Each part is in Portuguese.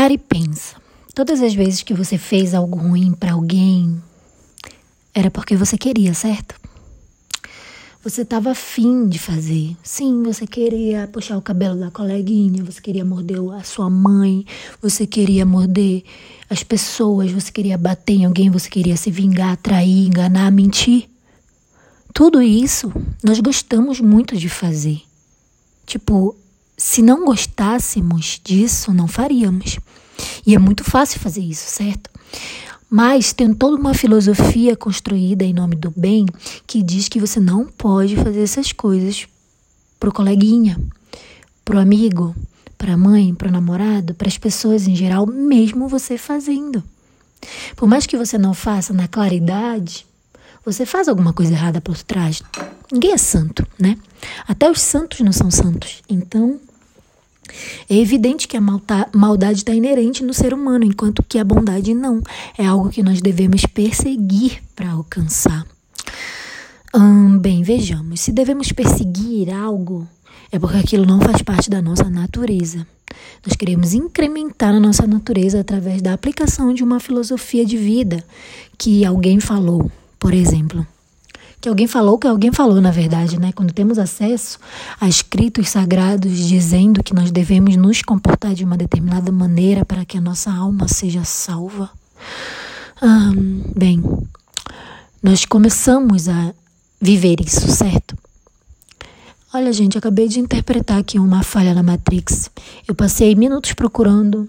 Para e pensa. Todas as vezes que você fez algo ruim para alguém, era porque você queria, certo? Você estava afim de fazer. Sim, você queria puxar o cabelo da coleguinha, você queria morder a sua mãe, você queria morder as pessoas, você queria bater em alguém, você queria se vingar, trair, enganar, mentir. Tudo isso nós gostamos muito de fazer. Tipo, se não gostássemos disso, não faríamos. E é muito fácil fazer isso, certo? Mas tem toda uma filosofia construída em nome do bem que diz que você não pode fazer essas coisas pro coleguinha, pro amigo, para a mãe, para o namorado, para as pessoas em geral, mesmo você fazendo. Por mais que você não faça na claridade, você faz alguma coisa errada por trás. Ninguém é santo, né? Até os santos não são santos. Então, é evidente que a maldade está inerente no ser humano, enquanto que a bondade não. É algo que nós devemos perseguir para alcançar. Hum, bem, vejamos. Se devemos perseguir algo, é porque aquilo não faz parte da nossa natureza. Nós queremos incrementar a nossa natureza através da aplicação de uma filosofia de vida que alguém falou, por exemplo que alguém falou, que alguém falou, na verdade, né? Quando temos acesso a escritos sagrados dizendo que nós devemos nos comportar de uma determinada maneira para que a nossa alma seja salva. bem, nós começamos a viver isso, certo? Olha, gente, acabei de interpretar aqui uma falha na Matrix. Eu passei minutos procurando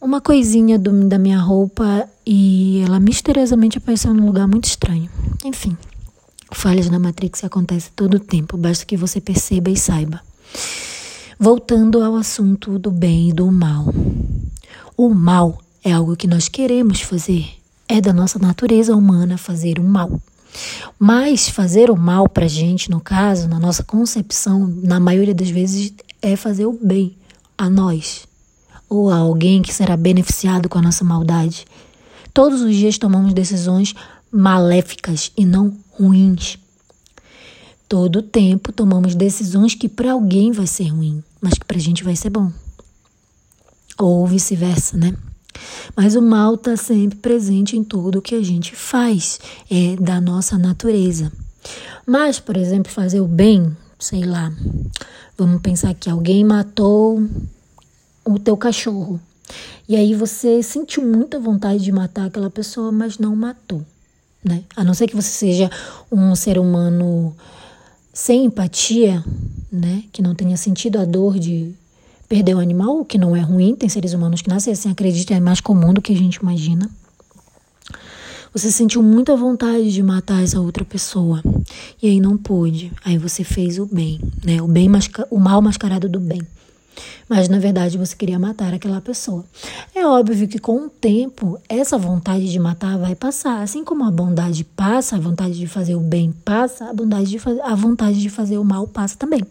uma coisinha do, da minha roupa e ela misteriosamente apareceu num lugar muito estranho. Enfim, falhas na Matrix acontecem todo o tempo, basta que você perceba e saiba. Voltando ao assunto do bem e do mal. O mal é algo que nós queremos fazer, é da nossa natureza humana fazer o mal. Mas fazer o mal pra gente, no caso, na nossa concepção, na maioria das vezes, é fazer o bem a nós, ou a alguém que será beneficiado com a nossa maldade. Todos os dias tomamos decisões maléficas e não ruins. Todo tempo tomamos decisões que para alguém vai ser ruim, mas que para a gente vai ser bom. Ou vice-versa, né? Mas o mal está sempre presente em tudo que a gente faz, é da nossa natureza. Mas, por exemplo, fazer o bem, sei lá, vamos pensar que alguém matou o teu cachorro. E aí você sentiu muita vontade de matar aquela pessoa, mas não matou, né? A não ser que você seja um ser humano sem empatia, né? Que não tenha sentido a dor de perder o animal, o que não é ruim, tem seres humanos que nascem assim, acredita, é mais comum do que a gente imagina. Você sentiu muita vontade de matar essa outra pessoa e aí não pôde. Aí você fez o bem, né? O bem o mal mascarado do bem mas na verdade você queria matar aquela pessoa. É óbvio que com o tempo essa vontade de matar vai passar, assim como a bondade passa, a vontade de fazer o bem passa, a vontade de, a vontade de fazer o mal passa também.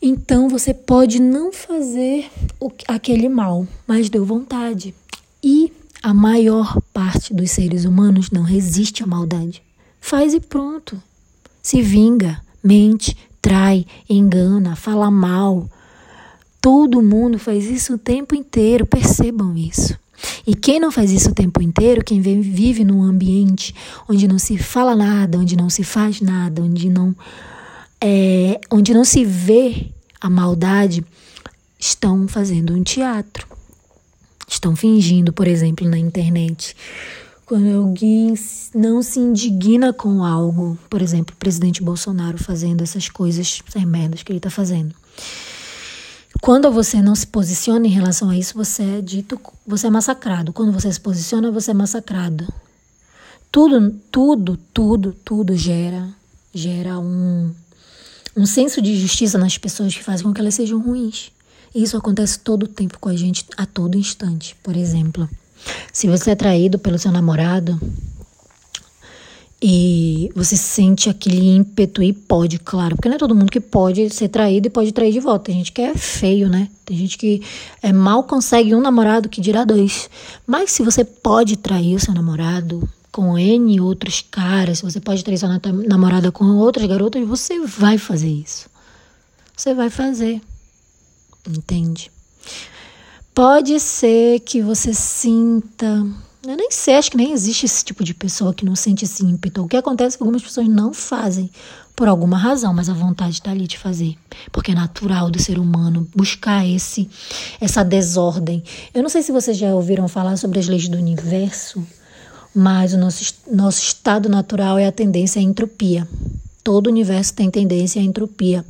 Então você pode não fazer o, aquele mal, mas deu vontade. E a maior parte dos seres humanos não resiste à maldade. Faz e pronto. Se vinga, mente, trai, engana, fala mal, Todo mundo faz isso o tempo inteiro, percebam isso. E quem não faz isso o tempo inteiro, quem vive num ambiente onde não se fala nada, onde não se faz nada, onde não, é, onde não se vê a maldade, estão fazendo um teatro. Estão fingindo, por exemplo, na internet. Quando alguém não se indigna com algo, por exemplo, o presidente Bolsonaro fazendo essas coisas, essas merdas que ele está fazendo. Quando você não se posiciona em relação a isso, você é dito, você é massacrado. Quando você se posiciona, você é massacrado. Tudo, tudo, tudo, tudo gera, gera um, um senso de justiça nas pessoas que fazem com que elas sejam ruins. E isso acontece todo o tempo com a gente, a todo instante. Por exemplo, se você é traído pelo seu namorado, e você sente aquele ímpeto e pode, claro, porque não é todo mundo que pode ser traído e pode trair de volta. Tem gente que é feio, né? Tem gente que é, mal consegue um namorado que dirá dois. Mas se você pode trair o seu namorado com N outros caras, se você pode trair sua namorada com outras garotas, você vai fazer isso. Você vai fazer. Entende? Pode ser que você sinta. Eu nem sei, acho que nem existe esse tipo de pessoa que não sente esse ímpeto. O que acontece é que algumas pessoas não fazem por alguma razão, mas a vontade está ali de fazer. Porque é natural do ser humano buscar esse essa desordem. Eu não sei se vocês já ouviram falar sobre as leis do universo, mas o nosso, nosso estado natural é a tendência à entropia. Todo universo tem tendência à entropia.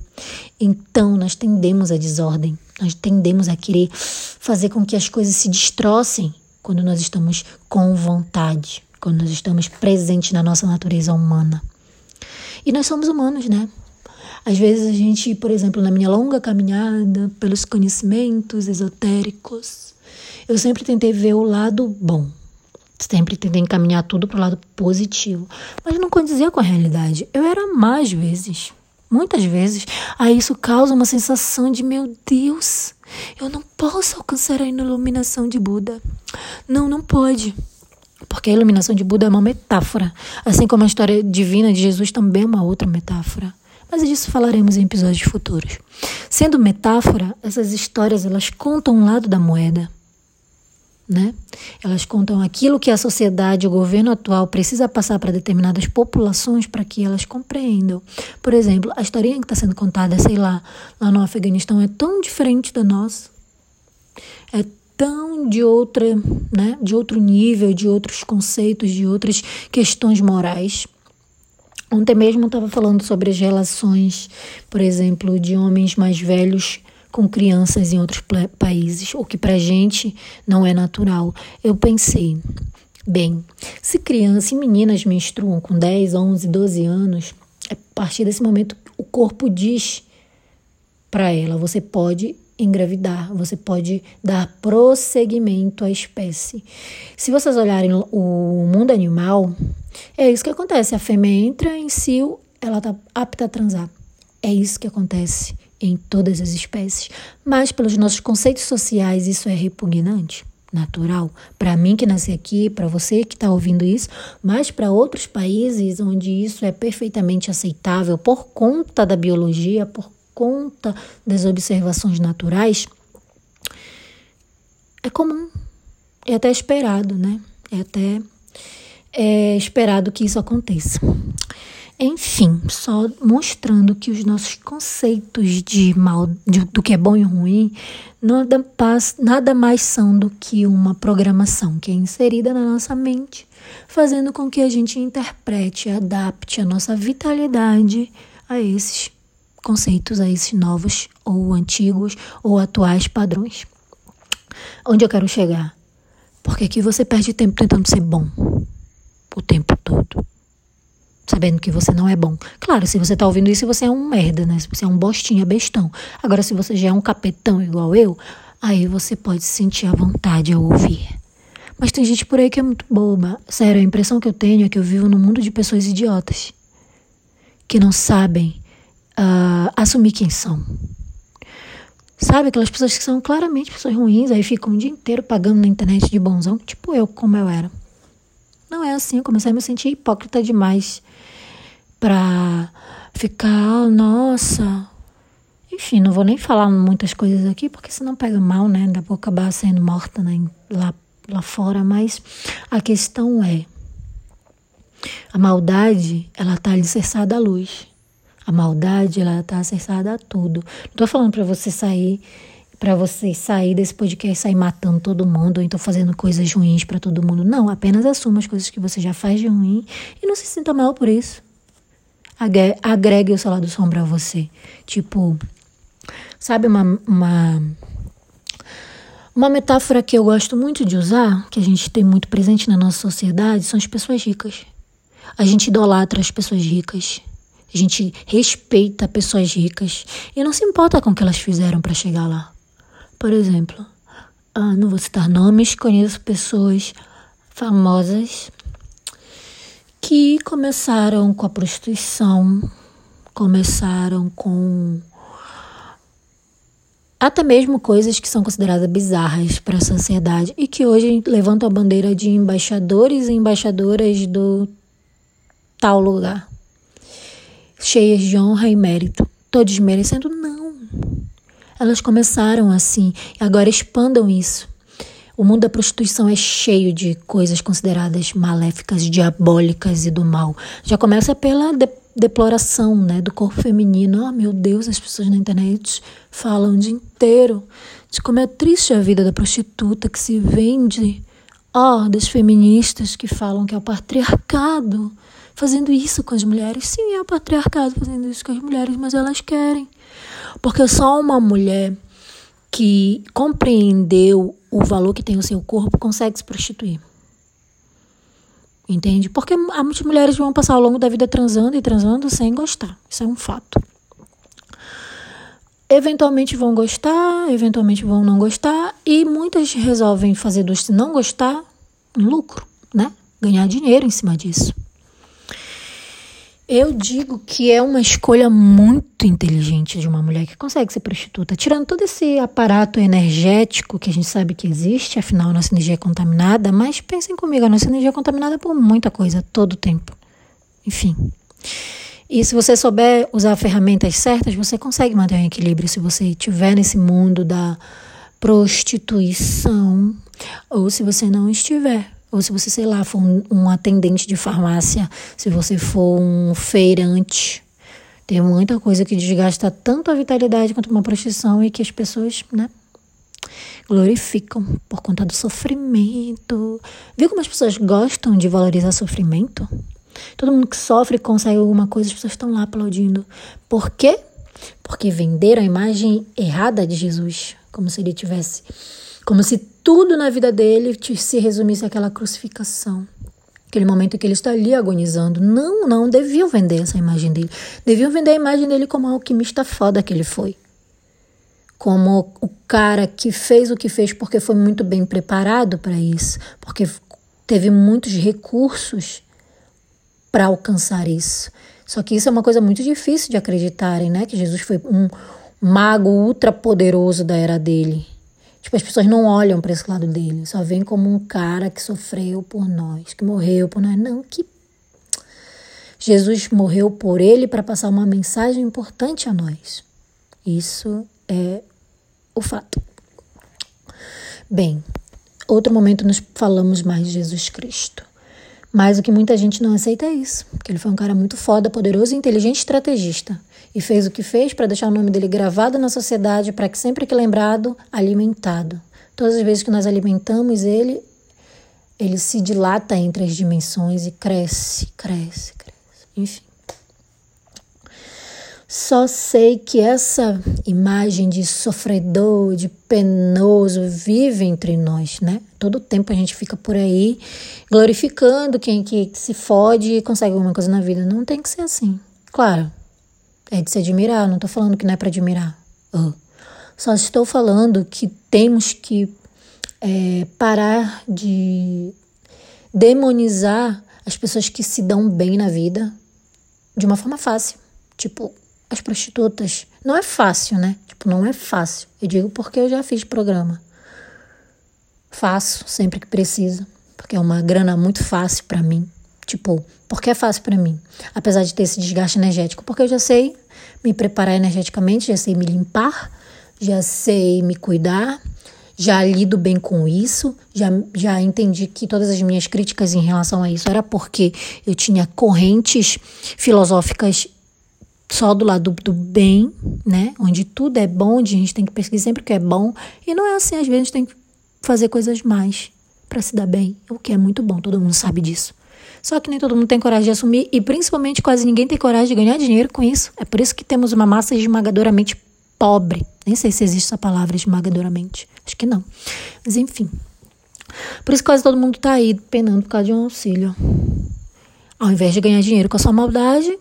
Então, nós tendemos à desordem. Nós tendemos a querer fazer com que as coisas se destrocem quando nós estamos com vontade, quando nós estamos presentes na nossa natureza humana. E nós somos humanos, né? Às vezes a gente, por exemplo, na minha longa caminhada pelos conhecimentos esotéricos, eu sempre tentei ver o lado bom. Sempre tentei encaminhar tudo para o lado positivo. Mas não condizia com a realidade. Eu era mais vezes muitas vezes, aí isso causa uma sensação de meu Deus, eu não posso alcançar a iluminação de Buda. Não, não pode. Porque a iluminação de Buda é uma metáfora, assim como a história divina de Jesus também é uma outra metáfora. Mas disso falaremos em episódios futuros. Sendo metáfora, essas histórias elas contam um lado da moeda né? Elas contam aquilo que a sociedade, o governo atual precisa passar para determinadas populações para que elas compreendam. Por exemplo, a historinha que está sendo contada, sei lá, lá no Afeganistão é tão diferente da nossa. É tão de outra, né, de outro nível, de outros conceitos, de outras questões morais. Ontem mesmo estava falando sobre as relações, por exemplo, de homens mais velhos com crianças em outros países, o que para gente não é natural. Eu pensei, bem, se crianças e meninas menstruam com 10, 11, 12 anos, é a partir desse momento o corpo diz para ela: você pode engravidar, você pode dar prosseguimento à espécie. Se vocês olharem o mundo animal, é isso que acontece. A fêmea entra em si, ela está apta a transar. É isso que acontece em todas as espécies, mas pelos nossos conceitos sociais isso é repugnante, natural. Para mim que nasci aqui, para você que está ouvindo isso, mas para outros países onde isso é perfeitamente aceitável por conta da biologia, por conta das observações naturais, é comum, é até esperado, né? É até é esperado que isso aconteça. Enfim, só mostrando que os nossos conceitos de mal, de, do que é bom e ruim, nada, nada mais são do que uma programação que é inserida na nossa mente, fazendo com que a gente interprete, adapte a nossa vitalidade a esses conceitos, a esses novos ou antigos ou atuais padrões. Onde eu quero chegar? Porque aqui você perde tempo tentando ser bom o tempo todo sabendo que você não é bom. Claro, se você tá ouvindo isso, você é um merda, né? Se você é um bostinha, bestão. Agora, se você já é um capetão igual eu, aí você pode sentir a vontade ao ouvir. Mas tem gente por aí que é muito boba. Sério, a impressão que eu tenho é que eu vivo num mundo de pessoas idiotas. Que não sabem uh, assumir quem são. Sabe, aquelas pessoas que são claramente pessoas ruins, aí ficam o dia inteiro pagando na internet de bonzão, tipo eu, como eu era. Não é assim, eu comecei a me sentir hipócrita demais pra ficar, nossa. Enfim, não vou nem falar muitas coisas aqui, porque senão pega mal, né? Ainda vou acabar sendo morta né? lá, lá fora. Mas a questão é: a maldade, ela tá alicerçada à luz. A maldade, ela tá alicerçada a tudo. Não tô falando para você sair para você sair desse podcast sair matando todo mundo, ou então fazendo coisas ruins para todo mundo. Não, apenas assuma as coisas que você já faz de ruim e não se sinta mal por isso agregue o seu lado sombra a você. Tipo, sabe uma, uma, uma metáfora que eu gosto muito de usar, que a gente tem muito presente na nossa sociedade, são as pessoas ricas. A gente idolatra as pessoas ricas. A gente respeita pessoas ricas e não se importa com o que elas fizeram para chegar lá. Por exemplo, ah, não vou citar nomes, conheço pessoas famosas que começaram com a prostituição, começaram com até mesmo coisas que são consideradas bizarras para a sociedade e que hoje levantam a bandeira de embaixadores e embaixadoras do tal lugar, cheias de honra e mérito, todos merecendo não. Elas começaram assim, e agora expandam isso. O mundo da prostituição é cheio de coisas consideradas maléficas, diabólicas e do mal. Já começa pela de deploração né, do corpo feminino. Oh, meu Deus, as pessoas na internet falam o dia inteiro de como é triste a vida da prostituta que se vende. Oh, das feministas que falam que é o patriarcado fazendo isso com as mulheres. Sim, é o patriarcado fazendo isso com as mulheres, mas elas querem. Porque só uma mulher que compreendeu o valor que tem o seu corpo consegue se prostituir. Entende? Porque muitas mulheres vão passar ao longo da vida transando e transando sem gostar. Isso é um fato. Eventualmente vão gostar, eventualmente vão não gostar, e muitas resolvem fazer do se não gostar lucro, né? Ganhar dinheiro em cima disso. Eu digo que é uma escolha muito inteligente de uma mulher que consegue ser prostituta, tirando todo esse aparato energético que a gente sabe que existe, afinal a nossa energia é contaminada, mas pensem comigo, a nossa energia é contaminada por muita coisa, todo o tempo. Enfim. E se você souber usar ferramentas certas, você consegue manter um equilíbrio se você estiver nesse mundo da prostituição ou se você não estiver. Ou se você, sei lá, for um, atendente de farmácia, se você for um feirante. Tem muita coisa que desgasta tanto a vitalidade quanto uma prostituição e que as pessoas, né, glorificam por conta do sofrimento. Viu como as pessoas gostam de valorizar sofrimento? Todo mundo que sofre consegue alguma coisa, as pessoas estão lá aplaudindo. Por quê? Porque venderam a imagem errada de Jesus, como se ele tivesse como se tudo na vida dele se resumisse àquela crucificação. Aquele momento que ele está ali agonizando. Não, não, deviam vender essa imagem dele. Deviam vender a imagem dele como a alquimista foda que ele foi. Como o cara que fez o que fez porque foi muito bem preparado para isso. Porque teve muitos recursos para alcançar isso. Só que isso é uma coisa muito difícil de acreditarem, né? Que Jesus foi um mago ultra poderoso da era dele. Tipo, as pessoas não olham para esse lado dele, só veem como um cara que sofreu por nós, que morreu por nós. Não, que Jesus morreu por ele para passar uma mensagem importante a nós. Isso é o fato. Bem, outro momento nos falamos mais de Jesus Cristo. Mas o que muita gente não aceita é isso, porque ele foi um cara muito foda, poderoso, inteligente, estrategista e fez o que fez para deixar o nome dele gravado na sociedade, para que sempre que lembrado, alimentado. Todas as vezes que nós alimentamos ele, ele se dilata entre as dimensões e cresce, cresce, cresce. Enfim. Só sei que essa imagem de sofredor, de penoso, vive entre nós, né? Todo tempo a gente fica por aí glorificando quem que se fode e consegue alguma coisa na vida. Não tem que ser assim. Claro, é de se admirar, não estou falando que não é para admirar. Uh. Só estou falando que temos que é, parar de demonizar as pessoas que se dão bem na vida de uma forma fácil. Tipo, as prostitutas. Não é fácil, né? Tipo, não é fácil. Eu digo porque eu já fiz programa. Faço sempre que precisa, porque é uma grana muito fácil para mim. Tipo, porque é fácil para mim, apesar de ter esse desgaste energético, porque eu já sei me preparar energeticamente, já sei me limpar, já sei me cuidar, já lido bem com isso, já, já entendi que todas as minhas críticas em relação a isso era porque eu tinha correntes filosóficas só do lado do, bem, né? Onde tudo é bom, onde a gente tem que pesquisar sempre o que é bom. E não é assim, às vezes a gente tem que fazer coisas mais para se dar bem, o que é muito bom, todo mundo sabe disso. Só que nem todo mundo tem coragem de assumir e principalmente quase ninguém tem coragem de ganhar dinheiro com isso. É por isso que temos uma massa esmagadoramente pobre. Nem sei se existe essa palavra esmagadoramente. Acho que não. Mas enfim. Por isso quase todo mundo tá aí penando por causa de um auxílio. Ao invés de ganhar dinheiro com a sua maldade,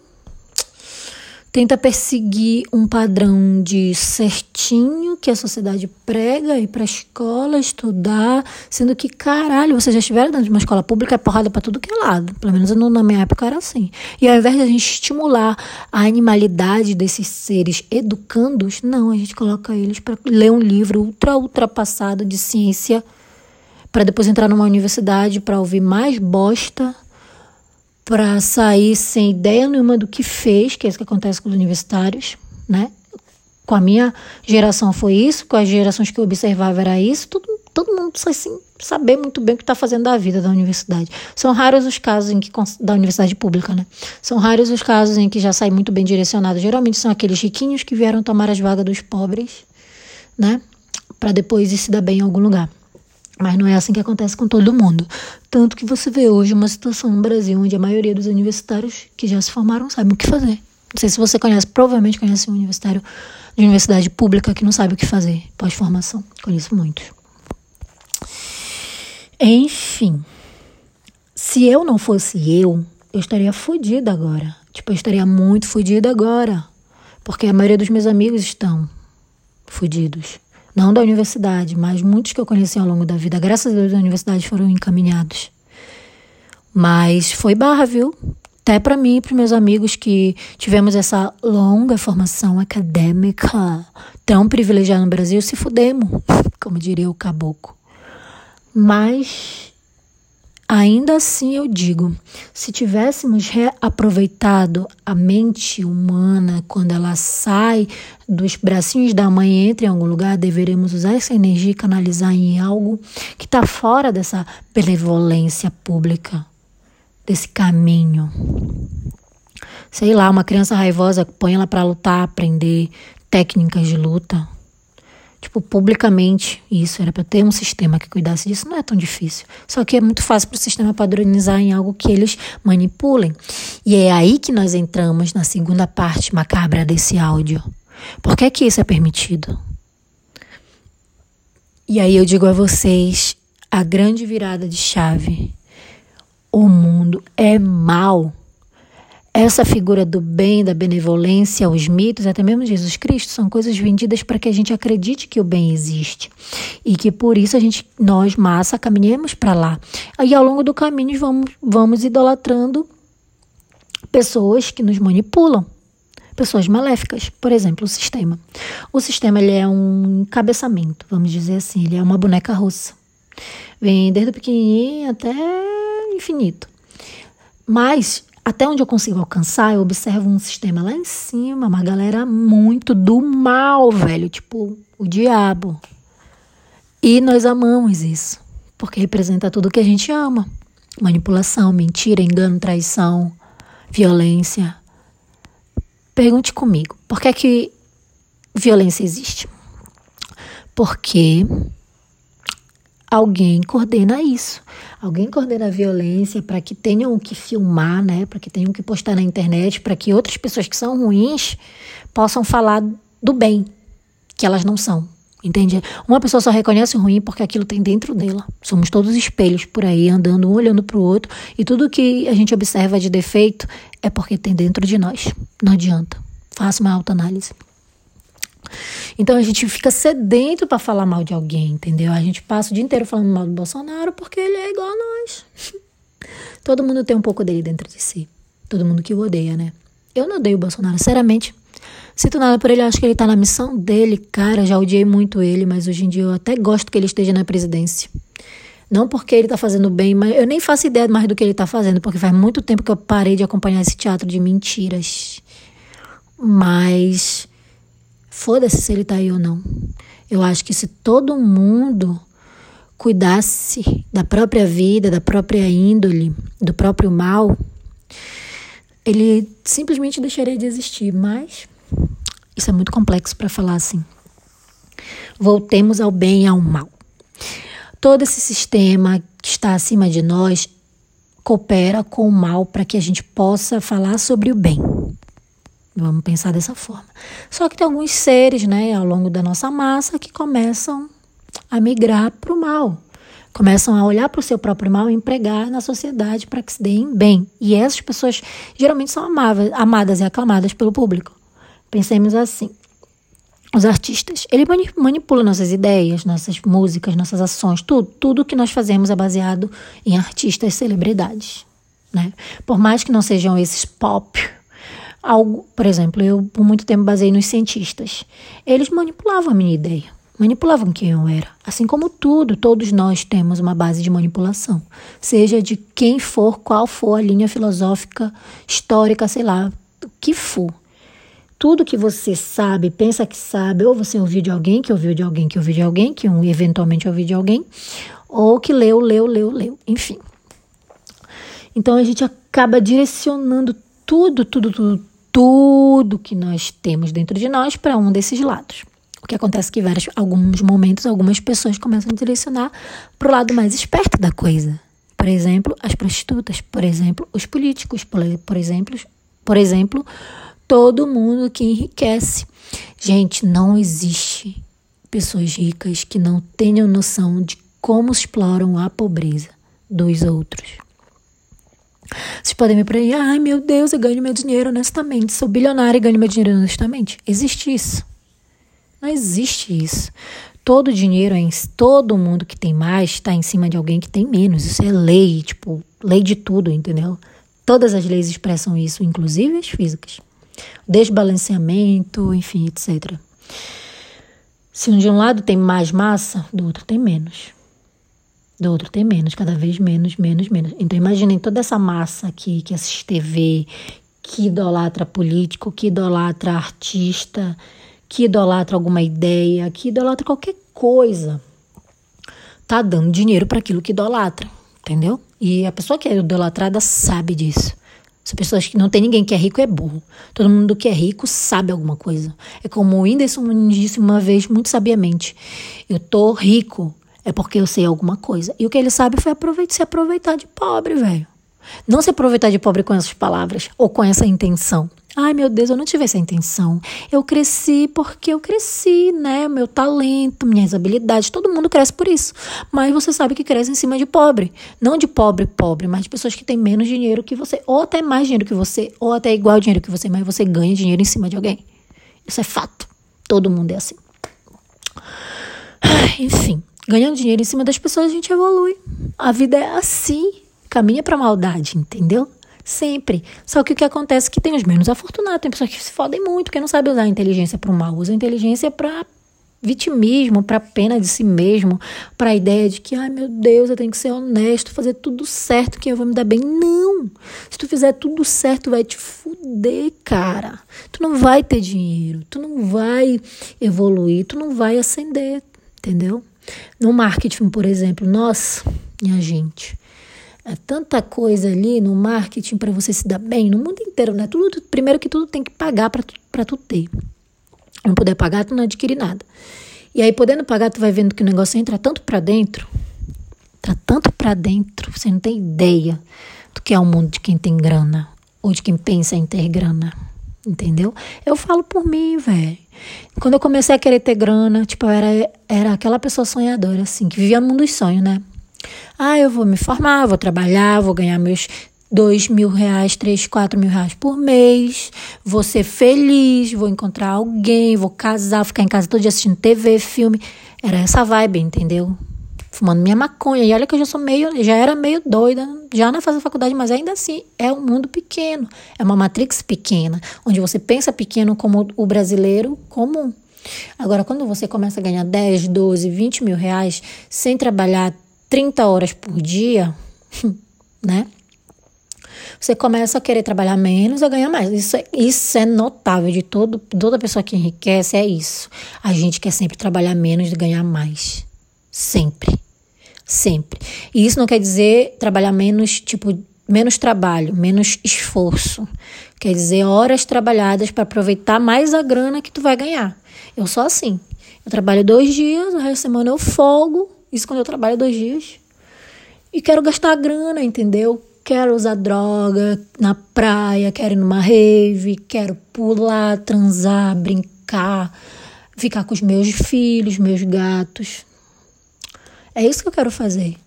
tenta perseguir um padrão de certinho que a sociedade prega, ir para a escola, estudar, sendo que, caralho, vocês já estiveram dentro de uma escola pública, é porrada para tudo que é lado. Pelo menos na minha época era assim. E ao invés de a gente estimular a animalidade desses seres educandos, não, a gente coloca eles para ler um livro ultra ultrapassado de ciência, para depois entrar numa universidade para ouvir mais bosta para sair sem ideia nenhuma do que fez, que é isso que acontece com os universitários, né? com a minha geração foi isso, com as gerações que eu observava era isso, tudo, todo mundo assim, saber muito bem o que está fazendo da vida da universidade. São raros os casos em que da universidade pública, né? São raros os casos em que já sai muito bem direcionado. Geralmente são aqueles riquinhos que vieram tomar as vagas dos pobres, né? Para depois ir se dar bem em algum lugar. Mas não é assim que acontece com todo mundo. Tanto que você vê hoje uma situação no Brasil onde a maioria dos universitários que já se formaram sabem o que fazer. Não sei se você conhece, provavelmente conhece um universitário de universidade pública que não sabe o que fazer pós-formação. Conheço muitos. Enfim, se eu não fosse eu, eu estaria fodida agora. Tipo, eu estaria muito fodida agora. Porque a maioria dos meus amigos estão fodidos. Não da universidade, mas muitos que eu conheci ao longo da vida, graças a Deus, da universidade foram encaminhados. Mas foi barra, viu? Até para mim e para meus amigos que tivemos essa longa formação acadêmica tão privilegiada no Brasil, se fudemos, como diria o caboclo. Mas ainda assim eu digo, se tivéssemos reaproveitado a mente humana quando ela sai dos bracinhos da mãe e entra em algum lugar, deveremos usar essa energia e canalizar em algo que está fora dessa benevolência pública, desse caminho. Sei lá, uma criança raivosa, põe ela para lutar, aprender técnicas de luta tipo, publicamente isso. Era para ter um sistema que cuidasse disso. Não é tão difícil. Só que é muito fácil para o sistema padronizar em algo que eles manipulem. E é aí que nós entramos na segunda parte macabra desse áudio. Por que, é que isso é permitido? E aí eu digo a vocês a grande virada de chave. O mundo é mal. Essa figura do bem, da benevolência, os mitos, até mesmo Jesus Cristo, são coisas vendidas para que a gente acredite que o bem existe e que por isso a gente, nós, massa, caminhemos para lá. Aí ao longo do caminho vamos, vamos idolatrando pessoas que nos manipulam, pessoas maléficas, por exemplo, o sistema. O sistema ele é um cabeçamento, vamos dizer assim, ele é uma boneca russa. Vem desde o pequenininho até infinito. Mas até onde eu consigo alcançar, eu observo um sistema lá em cima, uma galera muito do mal, velho, tipo o diabo. E nós amamos isso, porque representa tudo que a gente ama: manipulação, mentira, engano, traição, violência. Pergunte comigo, por que é que violência existe? Porque alguém coordena isso. Alguém coordena a violência para que tenham o que filmar, né? Para que tenham o que postar na internet, para que outras pessoas que são ruins possam falar do bem, que elas não são. Entende? Uma pessoa só reconhece o ruim porque aquilo tem dentro dela. Somos todos espelhos por aí, andando um olhando para o outro, e tudo que a gente observa de defeito é porque tem dentro de nós. Não adianta. Faça uma autoanálise. Então a gente fica sedento para falar mal de alguém, entendeu? A gente passa o dia inteiro falando mal do Bolsonaro porque ele é igual a nós. Todo mundo tem um pouco dele dentro de si. Todo mundo que o odeia, né? Eu não odeio o Bolsonaro, sinceramente. Sinto nada por ele, acho que ele tá na missão dele, cara. Já odiei muito ele, mas hoje em dia eu até gosto que ele esteja na presidência. Não porque ele tá fazendo bem, mas eu nem faço ideia mais do que ele tá fazendo, porque faz muito tempo que eu parei de acompanhar esse teatro de mentiras. Mas Foda-se se ele tá aí ou não. Eu acho que se todo mundo cuidasse da própria vida, da própria índole, do próprio mal, ele simplesmente deixaria de existir. Mas isso é muito complexo para falar assim. Voltemos ao bem e ao mal. Todo esse sistema que está acima de nós coopera com o mal para que a gente possa falar sobre o bem. Vamos pensar dessa forma. Só que tem alguns seres, né, ao longo da nossa massa que começam a migrar para o mal. Começam a olhar para o seu próprio mal e empregar na sociedade para que se deem bem. E essas pessoas geralmente são amáveis, amadas e aclamadas pelo público. Pensemos assim. Os artistas, ele manipula nossas ideias, nossas músicas, nossas ações, tudo. Tudo que nós fazemos é baseado em artistas, celebridades, né? Por mais que não sejam esses pop algo, por exemplo, eu por muito tempo basei nos cientistas. Eles manipulavam a minha ideia, manipulavam quem eu era. Assim como tudo, todos nós temos uma base de manipulação, seja de quem for, qual for a linha filosófica, histórica, sei lá, que for. tudo que você sabe, pensa que sabe, ou você ouviu de alguém, que ouviu de alguém, que ouviu de alguém, que um, eventualmente ouviu de alguém, ou que leu, leu, leu, leu, enfim. Então a gente acaba direcionando tudo, tudo, tudo, tudo que nós temos dentro de nós para um desses lados. O que acontece é que vários, alguns momentos, algumas pessoas começam a direcionar para o lado mais esperto da coisa. Por exemplo, as prostitutas, por exemplo, os políticos, por, por exemplo, por exemplo, todo mundo que enriquece. Gente, não existe pessoas ricas que não tenham noção de como exploram a pobreza dos outros. Vocês podem me aí, ai meu Deus, eu ganho meu dinheiro honestamente, sou bilionária e ganho meu dinheiro honestamente. Existe isso. Não existe isso. Todo dinheiro, todo mundo que tem mais está em cima de alguém que tem menos. Isso é lei, tipo, lei de tudo, entendeu? Todas as leis expressam isso, inclusive as físicas desbalanceamento, enfim, etc. Se um de um lado tem mais massa, do outro tem menos. Do outro tem menos, cada vez menos, menos, menos. Então imaginem toda essa massa aqui que assiste TV, que idolatra político, que idolatra artista, que idolatra alguma ideia, que idolatra qualquer coisa. Tá dando dinheiro para aquilo que idolatra, entendeu? E a pessoa que é idolatrada sabe disso. As pessoas que não tem ninguém que é rico é burro. Todo mundo que é rico sabe alguma coisa. É como o Whindersson disse uma vez muito sabiamente: Eu tô rico é porque eu sei alguma coisa. E o que ele sabe foi aproveitar, se aproveitar de pobre, velho. Não se aproveitar de pobre com essas palavras ou com essa intenção. Ai, meu Deus, eu não tive essa intenção. Eu cresci porque eu cresci, né? Meu talento, minhas habilidades, todo mundo cresce por isso. Mas você sabe que cresce em cima de pobre. Não de pobre, pobre, mas de pessoas que têm menos dinheiro que você, ou até mais dinheiro que você, ou até igual dinheiro que você, mas você ganha dinheiro em cima de alguém. Isso é fato. Todo mundo é assim. Enfim, ganhando dinheiro em cima das pessoas, a gente evolui. A vida é assim. Caminha pra maldade, entendeu? Sempre. Só que o que acontece é que tem os menos afortunados, tem pessoas que se fodem muito, porque não sabem usar a inteligência para o mal, usa a inteligência para vitimismo, para pena de si mesmo, para a ideia de que, ai meu Deus, eu tenho que ser honesto, fazer tudo certo que eu vou me dar bem. Não! Se tu fizer tudo certo, vai te fuder, cara. Tu não vai ter dinheiro, tu não vai evoluir, tu não vai ascender, entendeu? No marketing, por exemplo, nós, minha gente, é tanta coisa ali no marketing para você se dar bem, no mundo inteiro, né? Tudo, primeiro que tudo tem que pagar para tu, tu ter. Não puder pagar, tu não adquire nada. E aí, podendo pagar, tu vai vendo que o negócio entra tanto para dentro, entra tanto para dentro, você não tem ideia do que é o mundo de quem tem grana ou de quem pensa em ter grana. Entendeu? Eu falo por mim, velho. Quando eu comecei a querer ter grana, tipo, eu era, era aquela pessoa sonhadora, assim, que vivia no mundo dos sonhos, né? Ah, eu vou me formar, vou trabalhar, vou ganhar meus dois mil reais, três, quatro mil reais por mês, vou ser feliz, vou encontrar alguém, vou casar, ficar em casa todo dia assistindo TV, filme. Era essa vibe, entendeu? Fumando minha maconha. E olha que eu já sou meio, já era meio doida, já na fase da faculdade, mas ainda assim é um mundo pequeno. É uma matrix pequena, onde você pensa pequeno como o brasileiro comum. Agora, quando você começa a ganhar 10, 12, 20 mil reais sem trabalhar 30 horas por dia, né? Você começa a querer trabalhar menos e ganhar mais. Isso é, isso é notável de todo, toda pessoa que enriquece, é isso. A gente quer sempre trabalhar menos e ganhar mais. Sempre. Sempre. E isso não quer dizer trabalhar menos, tipo, menos trabalho, menos esforço. Quer dizer horas trabalhadas para aproveitar mais a grana que tu vai ganhar. Eu sou assim. Eu trabalho dois dias, o resto da semana eu folgo isso quando eu trabalho dois dias. E quero gastar grana, entendeu? Quero usar droga na praia, quero ir numa rave, quero pular, transar, brincar, ficar com os meus filhos, meus gatos. É isso que eu quero fazer.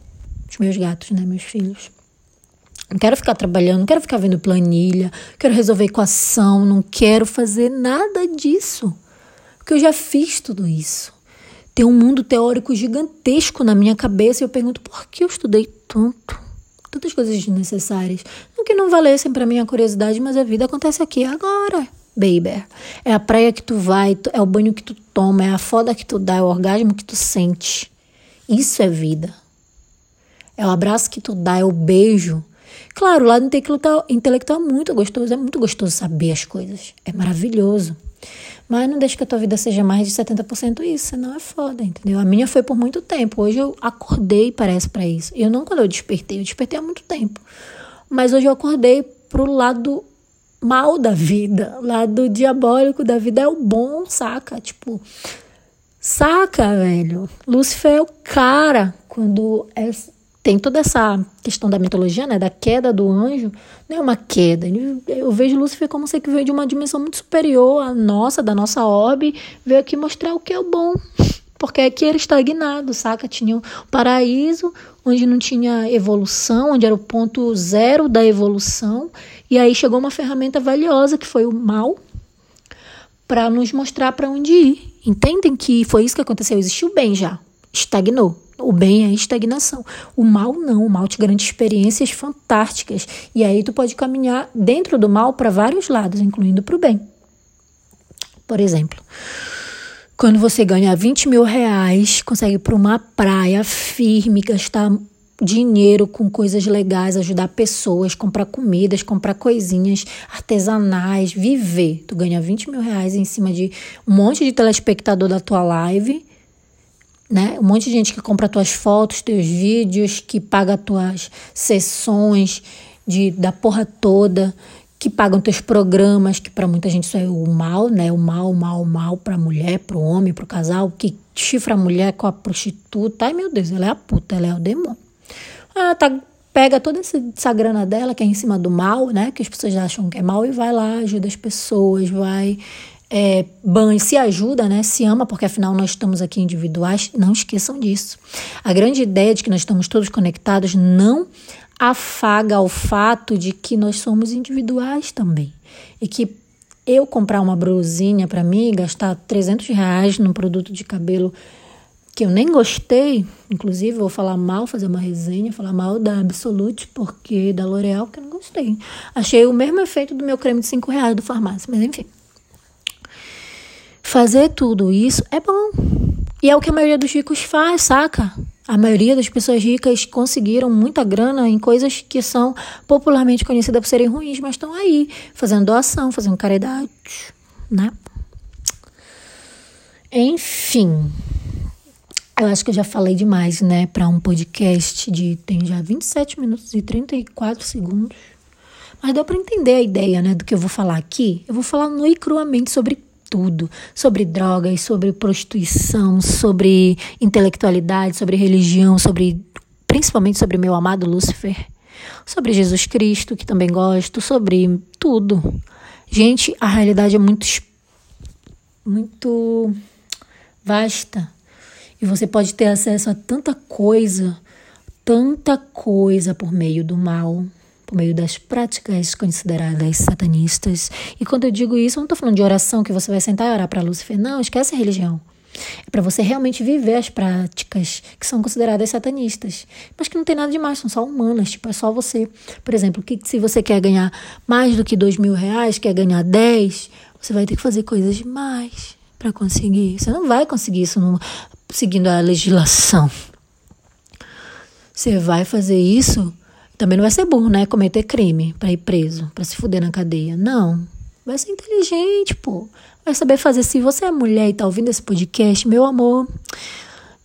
Os meus gatos, né? Meus filhos. Não quero ficar trabalhando, não quero ficar vendo planilha, quero resolver equação, não quero fazer nada disso. Porque eu já fiz tudo isso tem um mundo teórico gigantesco na minha cabeça e eu pergunto por que eu estudei tanto? Tantas coisas desnecessárias. Não que não valessem para minha curiosidade, mas a vida acontece aqui agora, baby. É a praia que tu vai, é o banho que tu toma, é a foda que tu dá, é o orgasmo que tu sente. Isso é vida. É o abraço que tu dá, é o beijo Claro, o lado intelectual, intelectual é muito gostoso, é muito gostoso saber as coisas. É maravilhoso. Mas não deixa que a tua vida seja mais de 70% isso, senão é foda, entendeu? A minha foi por muito tempo. Hoje eu acordei, parece, para isso. Eu não quando eu despertei, eu despertei há muito tempo. Mas hoje eu acordei pro lado mal da vida, lado diabólico da vida é o bom, saca? Tipo, saca, velho? Lúcifer é o cara quando é, tem toda essa questão da mitologia, né, da queda do anjo, não é uma queda. Eu vejo Lúcifer como ser que veio de uma dimensão muito superior à nossa, da nossa orbe, veio aqui mostrar o que é o bom. Porque aqui era estagnado, saca? Tinha um paraíso onde não tinha evolução, onde era o ponto zero da evolução. E aí chegou uma ferramenta valiosa que foi o mal para nos mostrar para onde ir. Entendem que foi isso que aconteceu? Existiu o bem já, estagnou. O bem é estagnação. O mal não. O mal te garante experiências fantásticas. E aí tu pode caminhar dentro do mal para vários lados, incluindo para o bem. Por exemplo, quando você ganha 20 mil reais, consegue ir para uma praia firme, gastar dinheiro com coisas legais, ajudar pessoas, comprar comidas, comprar coisinhas artesanais, viver. Tu ganha 20 mil reais em cima de um monte de telespectador da tua live né? Um monte de gente que compra tuas fotos, teus vídeos, que paga tuas sessões de da porra toda, que pagam teus programas, que para muita gente isso é o mal, né? O mal, o mal, o mal para mulher, para o homem, para o casal, que chifra a mulher com a prostituta. Ai, meu Deus, ela é a puta, ela é o demônio. Ah, tá pega toda essa grana dela, que é em cima do mal, né? Que as pessoas acham que é mal, e vai lá, ajuda as pessoas, vai é, banho, se ajuda, né? Se ama, porque afinal nós estamos aqui individuais. Não esqueçam disso. A grande ideia de que nós estamos todos conectados não afaga o fato de que nós somos individuais também. E que eu comprar uma brusinha para mim, gastar 300 reais num produto de cabelo que eu nem gostei, inclusive vou falar mal, fazer uma resenha, falar mal da Absolute, porque da L'Oreal, que eu não gostei. Achei o mesmo efeito do meu creme de 5 reais do farmácia, mas enfim. Fazer tudo isso é bom. E é o que a maioria dos ricos faz, saca? A maioria das pessoas ricas conseguiram muita grana em coisas que são popularmente conhecidas por serem ruins, mas estão aí, fazendo doação, fazendo caridade, né? Enfim. Eu acho que eu já falei demais, né, para um podcast de tem já 27 minutos e 34 segundos. Mas deu para entender a ideia, né, do que eu vou falar aqui. Eu vou falar nu e cruamente sobre tudo, sobre drogas, sobre prostituição, sobre intelectualidade, sobre religião, sobre principalmente sobre meu amado Lúcifer, sobre Jesus Cristo, que também gosto, sobre tudo. Gente, a realidade é muito muito vasta e você pode ter acesso a tanta coisa, tanta coisa por meio do mal por meio das práticas consideradas satanistas. E quando eu digo isso, eu não estou falando de oração que você vai sentar e orar para Lúcifer. Não, esquece a religião. É para você realmente viver as práticas que são consideradas satanistas, mas que não tem nada de mais, são só humanas. Tipo, é só você. Por exemplo, que se você quer ganhar mais do que dois mil reais, quer ganhar dez, você vai ter que fazer coisas demais para conseguir. Você não vai conseguir isso no, seguindo a legislação. Você vai fazer isso também não vai ser burro, né? Cometer crime para ir preso, para se fuder na cadeia. Não. Vai ser inteligente, pô. Vai saber fazer. Se você é mulher e tá ouvindo esse podcast, meu amor,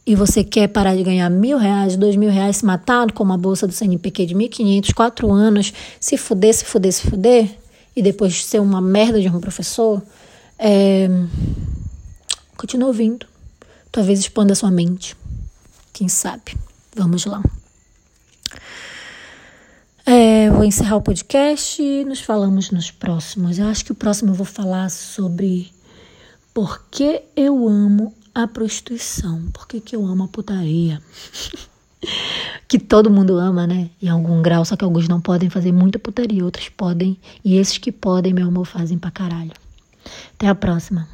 e você quer parar de ganhar mil reais, dois mil reais, se matar com uma bolsa do CNPq de 1.500, quatro anos, se fuder, se fuder, se fuder, e depois ser uma merda de um professor, é... continua ouvindo. Talvez expanda sua mente. Quem sabe? Vamos lá. É, vou encerrar o podcast e nos falamos nos próximos. Eu acho que o próximo eu vou falar sobre por que eu amo a prostituição, por que, que eu amo a putaria. que todo mundo ama, né? Em algum grau, só que alguns não podem fazer muita putaria, outros podem. E esses que podem, meu amor, fazem pra caralho. Até a próxima.